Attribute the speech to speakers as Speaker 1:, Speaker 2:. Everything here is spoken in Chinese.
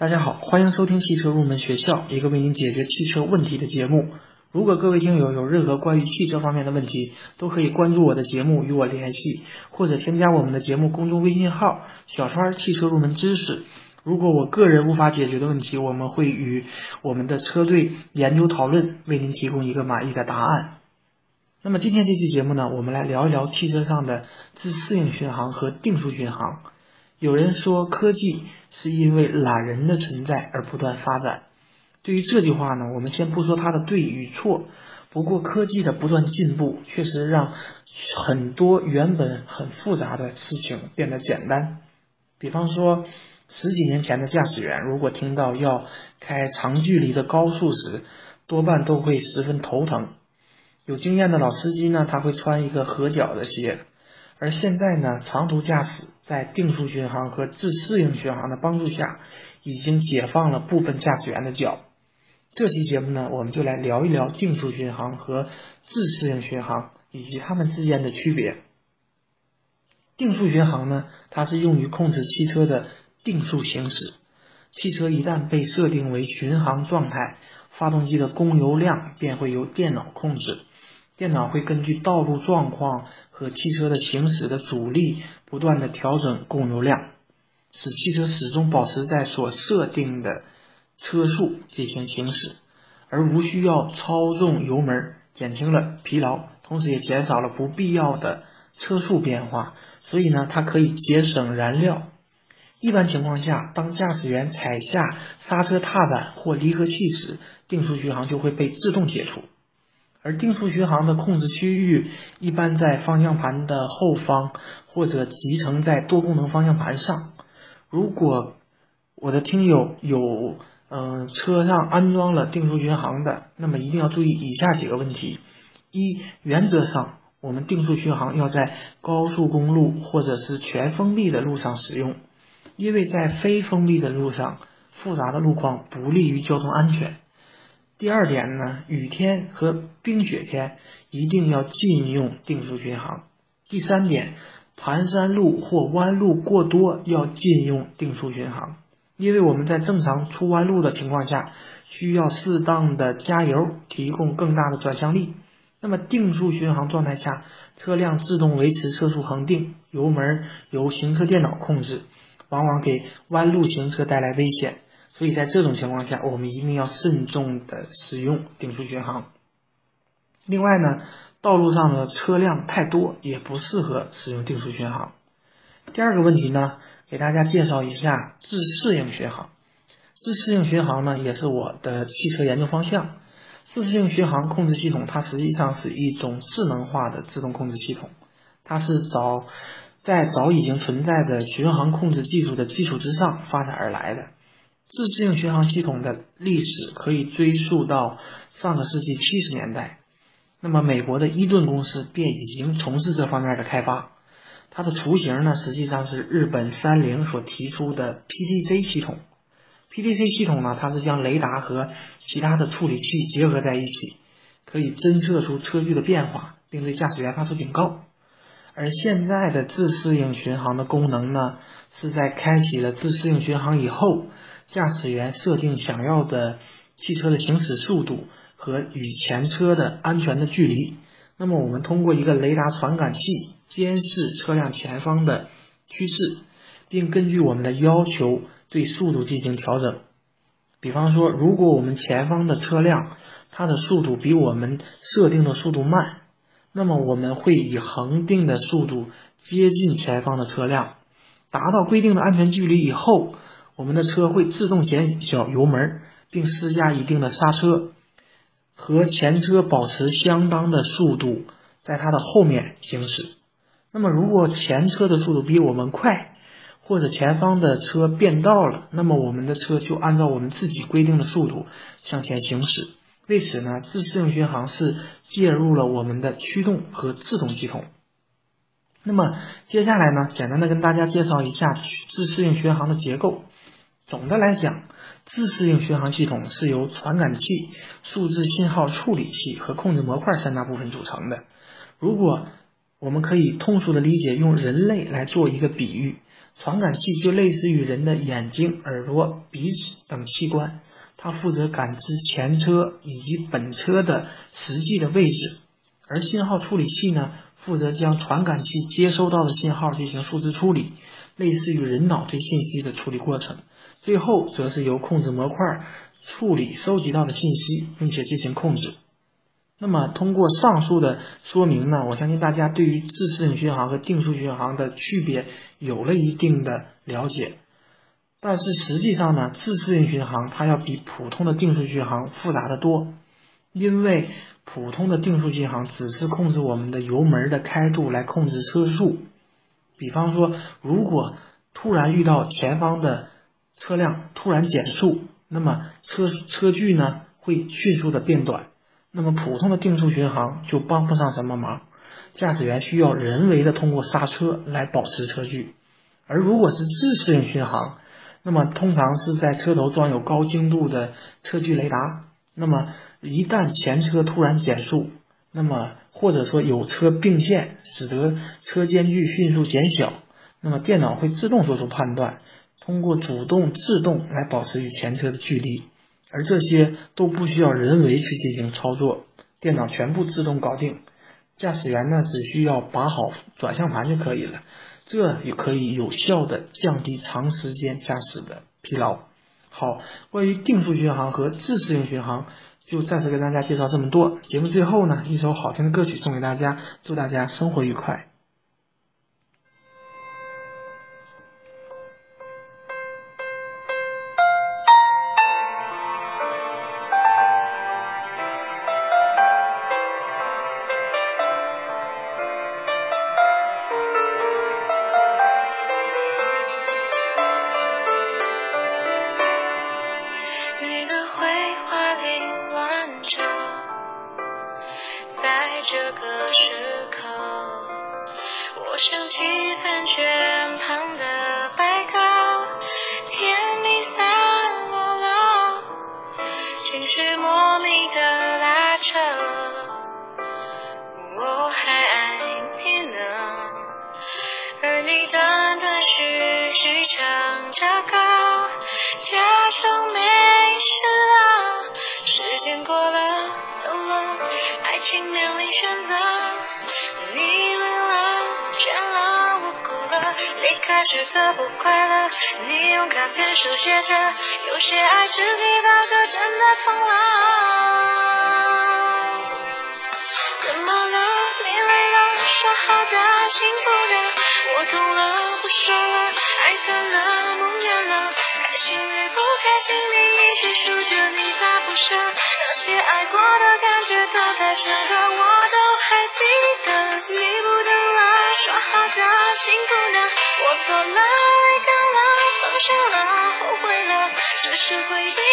Speaker 1: 大家好，欢迎收听汽车入门学校，一个为您解决汽车问题的节目。如果各位听友有任何关于汽车方面的问题，都可以关注我的节目与我联系，或者添加我们的节目公众微信号“小川汽车入门知识”。如果我个人无法解决的问题，我们会与我们的车队研究讨论，为您提供一个满意的答案。那么今天这期节目呢，我们来聊一聊汽车上的自适应巡航和定速巡航。有人说，科技是因为懒人的存在而不断发展。对于这句话呢，我们先不说它的对与错。不过，科技的不断进步确实让很多原本很复杂的事情变得简单。比方说，十几年前的驾驶员如果听到要开长距离的高速时，多半都会十分头疼。有经验的老司机呢，他会穿一个合脚的鞋。而现在呢，长途驾驶在定速巡航和自适应巡航的帮助下，已经解放了部分驾驶员的脚。这期节目呢，我们就来聊一聊定速巡航和自适应巡航以及它们之间的区别。定速巡航呢，它是用于控制汽车的定速行驶。汽车一旦被设定为巡航状态，发动机的供油量便会由电脑控制。电脑会根据道路状况和汽车的行驶的阻力，不断的调整供油量，使汽车始终保持在所设定的车速进行行驶，而无需要操纵油门，减轻了疲劳，同时也减少了不必要的车速变化。所以呢，它可以节省燃料。一般情况下，当驾驶员踩下刹车踏板或离合器时，定速巡航就会被自动解除。而定速巡航的控制区域一般在方向盘的后方，或者集成在多功能方向盘上。如果我的听友有嗯车上安装了定速巡航的，那么一定要注意以下几个问题：一，原则上我们定速巡航要在高速公路或者是全封闭的路上使用，因为在非封闭的路上，复杂的路况不利于交通安全。第二点呢，雨天和冰雪天一定要禁用定速巡航。第三点，盘山路或弯路过多要禁用定速巡航，因为我们在正常出弯路的情况下，需要适当的加油，提供更大的转向力。那么定速巡航状态下，车辆自动维持车速恒定，油门由行车电脑控制，往往给弯路行车带来危险。所以在这种情况下，我们一定要慎重的使用定速巡航。另外呢，道路上的车辆太多，也不适合使用定速巡航。第二个问题呢，给大家介绍一下自适应巡航。自适应巡航呢，也是我的汽车研究方向。自适应巡航控制系统，它实际上是一种智能化的自动控制系统，它是早在早已经存在的巡航控制技术的基础之上发展而来的。自适应巡航系统的历史可以追溯到上个世纪七十年代，那么美国的伊顿公司便已经从事这方面的开发。它的雏形呢，实际上是日本三菱所提出的 PTC 系统。PTC 系统呢，它是将雷达和其他的处理器结合在一起，可以侦测出车距的变化，并对驾驶员发出警告。而现在的自适应巡航的功能呢，是在开启了自适应巡航以后。驾驶员设定想要的汽车的行驶速度和与前车的安全的距离，那么我们通过一个雷达传感器监视车辆前方的趋势，并根据我们的要求对速度进行调整。比方说，如果我们前方的车辆它的速度比我们设定的速度慢，那么我们会以恒定的速度接近前方的车辆，达到规定的安全距离以后。我们的车会自动减小油门，并施加一定的刹车，和前车保持相当的速度，在它的后面行驶。那么，如果前车的速度比我们快，或者前方的车变道了，那么我们的车就按照我们自己规定的速度向前行驶。为此呢，自适应巡航是介入了我们的驱动和制动系统。那么接下来呢，简单的跟大家介绍一下自适应巡航的结构。总的来讲，自适应巡航系统是由传感器、数字信号处理器和控制模块三大部分组成的。如果我们可以通俗的理解，用人类来做一个比喻，传感器就类似于人的眼睛、耳朵、鼻子等器官，它负责感知前车以及本车的实际的位置，而信号处理器呢，负责将传感器接收到的信号进行数字处理，类似于人脑对信息的处理过程。最后则是由控制模块处理收集到的信息，并且进行控制。那么，通过上述的说明呢，我相信大家对于自适应巡航和定速巡航的区别有了一定的了解。但是实际上呢，自适应巡航它要比普通的定速巡航复杂的多，因为普通的定速巡航只是控制我们的油门的开度来控制车速。比方说，如果突然遇到前方的车辆突然减速，那么车车距呢会迅速的变短。那么普通的定速巡航就帮不上什么忙，驾驶员需要人为的通过刹车来保持车距，而如果是自适应巡航，那么通常是在车头装有高精度的车距雷达，那么一旦前车突然减速，那么或者说有车并线，使得车间距迅速减小，那么电脑会自动做出判断，通过主动、自动来保持与前车的距离。而这些都不需要人为去进行操作，电脑全部自动搞定，驾驶员呢只需要把好转向盘就可以了，这也可以有效的降低长时间驾驶的疲劳。好，关于定速巡航和自适应巡航，就暂时跟大家介绍这么多。节目最后呢，一首好听的歌曲送给大家，祝大家生活愉快。
Speaker 2: 这个时刻，我想起饭圈旁的白鸽，甜蜜散落了，情绪莫名的拉扯，我。还爱你呢，而你断断续续唱着歌，假装没情面临。选择，你累了，倦了，我哭了，离开时的不快乐，你用卡片手写着，有些爱是提到这真的痛了。怎么了？你累了，说好的，幸福的，我懂了，不说了，爱淡了，梦远了，开心与不开心，你一起数着，你咋不舍？那些爱过的走在这段，我都还记得。你不等了，说好的幸福呢？我错了，该了，放手了，后悔了，只是回忆。